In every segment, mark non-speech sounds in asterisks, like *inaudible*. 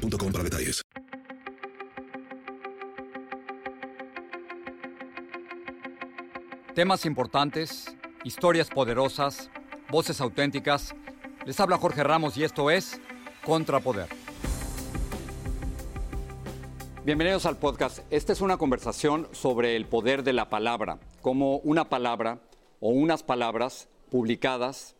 para detalles. Temas importantes, historias poderosas, voces auténticas. Les habla Jorge Ramos y esto es Contrapoder. Bienvenidos al podcast. Esta es una conversación sobre el poder de la palabra, cómo una palabra o unas palabras publicadas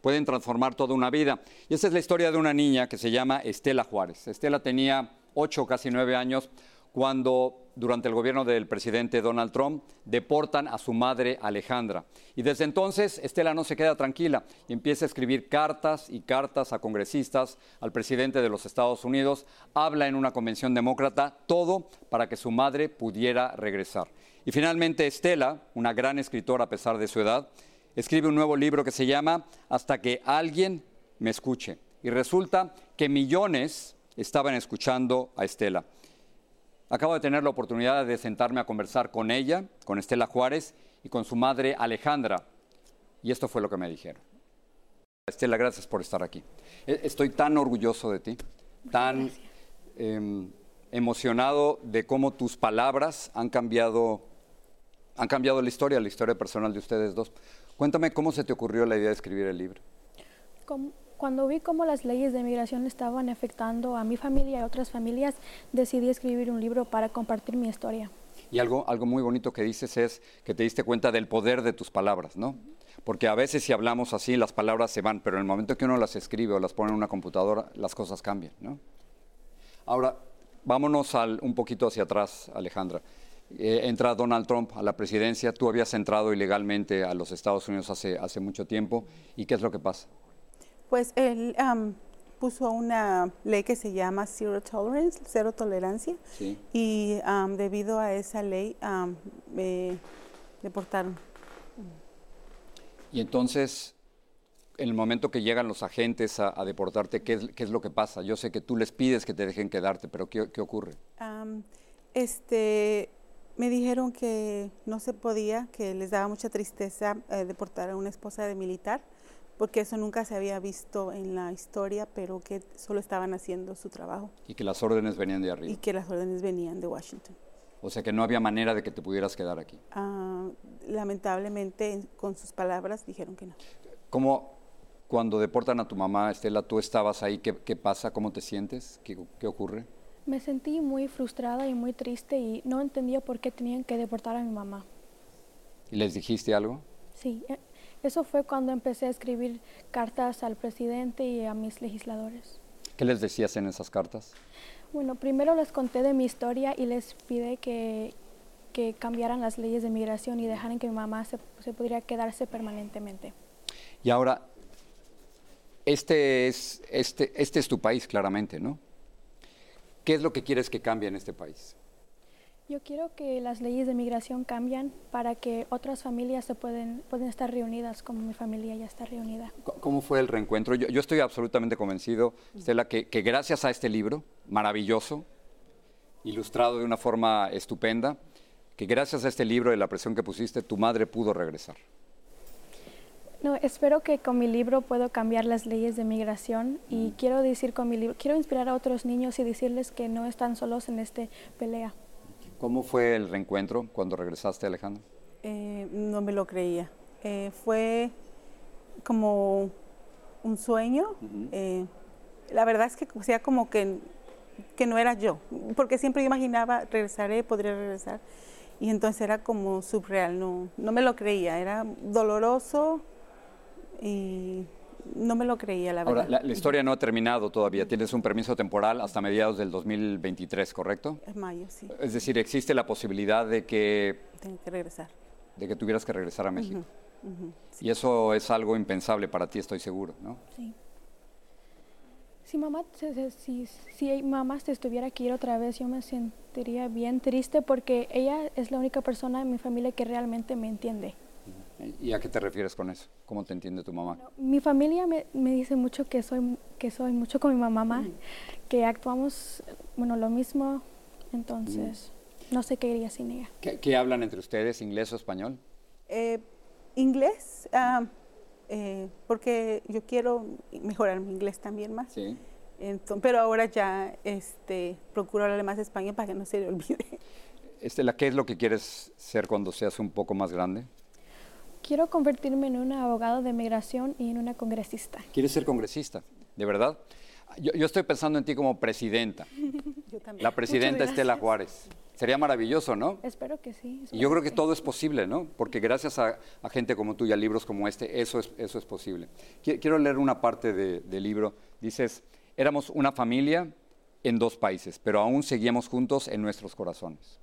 pueden transformar toda una vida. Y esa es la historia de una niña que se llama Estela Juárez. Estela tenía ocho, casi nueve años cuando durante el gobierno del presidente Donald Trump deportan a su madre Alejandra. Y desde entonces Estela no se queda tranquila empieza a escribir cartas y cartas a congresistas, al presidente de los Estados Unidos, habla en una convención demócrata, todo para que su madre pudiera regresar. Y finalmente Estela, una gran escritora a pesar de su edad, escribe un nuevo libro que se llama Hasta que alguien me escuche. Y resulta que millones estaban escuchando a Estela. Acabo de tener la oportunidad de sentarme a conversar con ella, con Estela Juárez y con su madre Alejandra. Y esto fue lo que me dijeron. Estela, gracias por estar aquí. E, estoy tan orgulloso de ti, tan em, emocionado de cómo tus palabras han cambiado, han cambiado la historia, la historia personal de ustedes dos. Cuéntame cómo se te ocurrió la idea de escribir el libro. Cuando vi cómo las leyes de migración estaban afectando a mi familia y a otras familias, decidí escribir un libro para compartir mi historia. Y algo, algo muy bonito que dices es que te diste cuenta del poder de tus palabras, ¿no? Porque a veces si hablamos así, las palabras se van, pero en el momento que uno las escribe o las pone en una computadora, las cosas cambian, ¿no? Ahora, vámonos al, un poquito hacia atrás, Alejandra. Eh, entra Donald Trump a la presidencia, tú habías entrado ilegalmente a los Estados Unidos hace, hace mucho tiempo, ¿y qué es lo que pasa? Pues él puso una ley que se llama Zero Tolerance, cero tolerancia, y debido a esa ley me deportaron. Y entonces, en el momento que llegan los agentes a, deportarte, ¿qué es, ¿qué es, lo que pasa? Yo sé que tú les pides que te dejen quedarte, pero ¿qué, qué ocurre? este, me dijeron que no se podía, que les daba mucha tristeza eh, deportar a una esposa de militar, porque eso nunca se había visto en la historia, pero que solo estaban haciendo su trabajo. Y que las órdenes venían de arriba. Y que las órdenes venían de Washington. O sea que no había manera de que te pudieras quedar aquí. Ah, lamentablemente, con sus palabras, dijeron que no. ¿Cómo, cuando deportan a tu mamá, Estela, tú estabas ahí? ¿Qué, qué pasa? ¿Cómo te sientes? ¿Qué, qué ocurre? Me sentí muy frustrada y muy triste y no entendía por qué tenían que deportar a mi mamá. ¿Y les dijiste algo? Sí, e, eso fue cuando empecé a escribir cartas al presidente y a mis legisladores. ¿Qué les decías en esas cartas? Bueno, primero les conté de mi historia y les pide que, que cambiaran las leyes de migración y dejaran que mi mamá se, se pudiera quedarse permanentemente. Y ahora, este es, este, este es tu país, claramente, ¿no? ¿Qué es lo que quieres que cambie en este país? Yo quiero que las leyes de migración cambien para que otras familias se pueden, pueden estar reunidas como mi familia ya está reunida. ¿Cómo fue el reencuentro? Yo, yo estoy absolutamente convencido, Stella, que, que, gracias a este libro maravilloso, ilustrado de una forma estupenda, que gracias a este libro y la presión que pusiste, tu madre pudo regresar. No, espero que con mi libro puedo cambiar las leyes de migración y quiero decir con mi libro, quiero inspirar a otros niños y decirles que no están solos en esta pelea. ¿Cómo fue el reencuentro cuando regresaste, Alejandro? Eh, no me lo creía. Eh, fue como un sueño. eh, la verdad es que sea como que, que no era yo, porque siempre imaginaba, regresaré, podría regresar. Y entonces era como subreal, no, no me lo creía, era doloroso, y no me lo creía, la verdad. Ahora, la, la, historia no ha terminado todavía. Tienes un permiso temporal hasta mediados del 2023, ¿correcto? Es mayo, sí. Es decir, existe la posibilidad de que... Tengo que regresar. De que tuvieras que regresar a México. Uh -huh, uh -huh, sí. Y eso es algo impensable para ti, estoy seguro, ¿no? Sí. Si mamá, si, si mamá se estuviera aquí otra vez, yo me sentiría bien triste porque ella es la única persona en mi familia que realmente me entiende. ¿Y a qué te refieres con eso? ¿Cómo te entiende tu mamá? mi familia me, me, dice mucho que soy, que soy mucho con mi mamá, que actuamos, bueno, lo mismo, entonces no sé qué iría sin ella. ¿Qué, hablan entre ustedes, inglés o español? Eh, inglés, ah, eh, porque yo quiero mejorar mi inglés también más. Sí. pero ahora ya este, procuro hablar más español para que no se le olvide. Estela, ¿qué es lo que quieres ser cuando seas un poco más grande? Quiero convertirme en una abogada de migración y en una congresista. ¿Quieres ser congresista? ¿De verdad? Yo, estoy pensando en ti como presidenta. *laughs* Yo también. La presidenta Estela Juárez. Sería maravilloso, ¿no? Espero que sí. y yo creo que, todo es posible, ¿no? Porque gracias a, gente como tú y a libros como este, eso es, eso es posible. Quiero leer una parte del libro. Dices, éramos una familia en dos países, pero aún seguíamos juntos en nuestros corazones.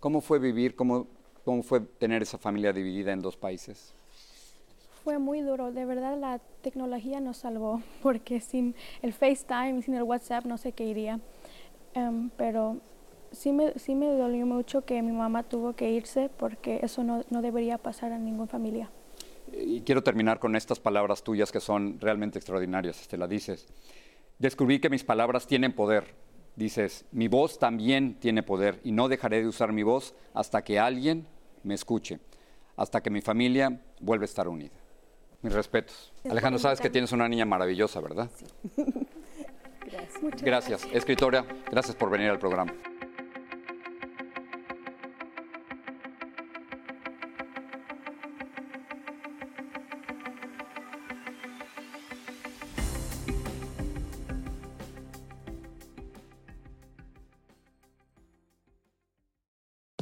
¿Cómo fue vivir, cómo, cómo fue tener esa familia dividida en dos países? Fue muy duro, de verdad la tecnología nos salvó, *laughs* porque sin el FaceTime, sin el WhatsApp, no sé qué iría. Em, pero sí me, sí me dolió mucho que mi mamá tuvo que irse porque eso no, no debería pasar a ninguna familia. Y quiero terminar con estas palabras tuyas que son realmente extraordinarias, te la dices. Descubrí que mis palabras tienen poder. Dices, mi voz también tiene poder y no dejaré de usar mi voz hasta que alguien me escuche, hasta que mi familia vuelva a estar unida. Mis respetos. Alejandro, sabes que tienes una niña maravillosa, ¿verdad? Sí. *laughs* gracias. gracias. Escritora, gracias por venir al programa.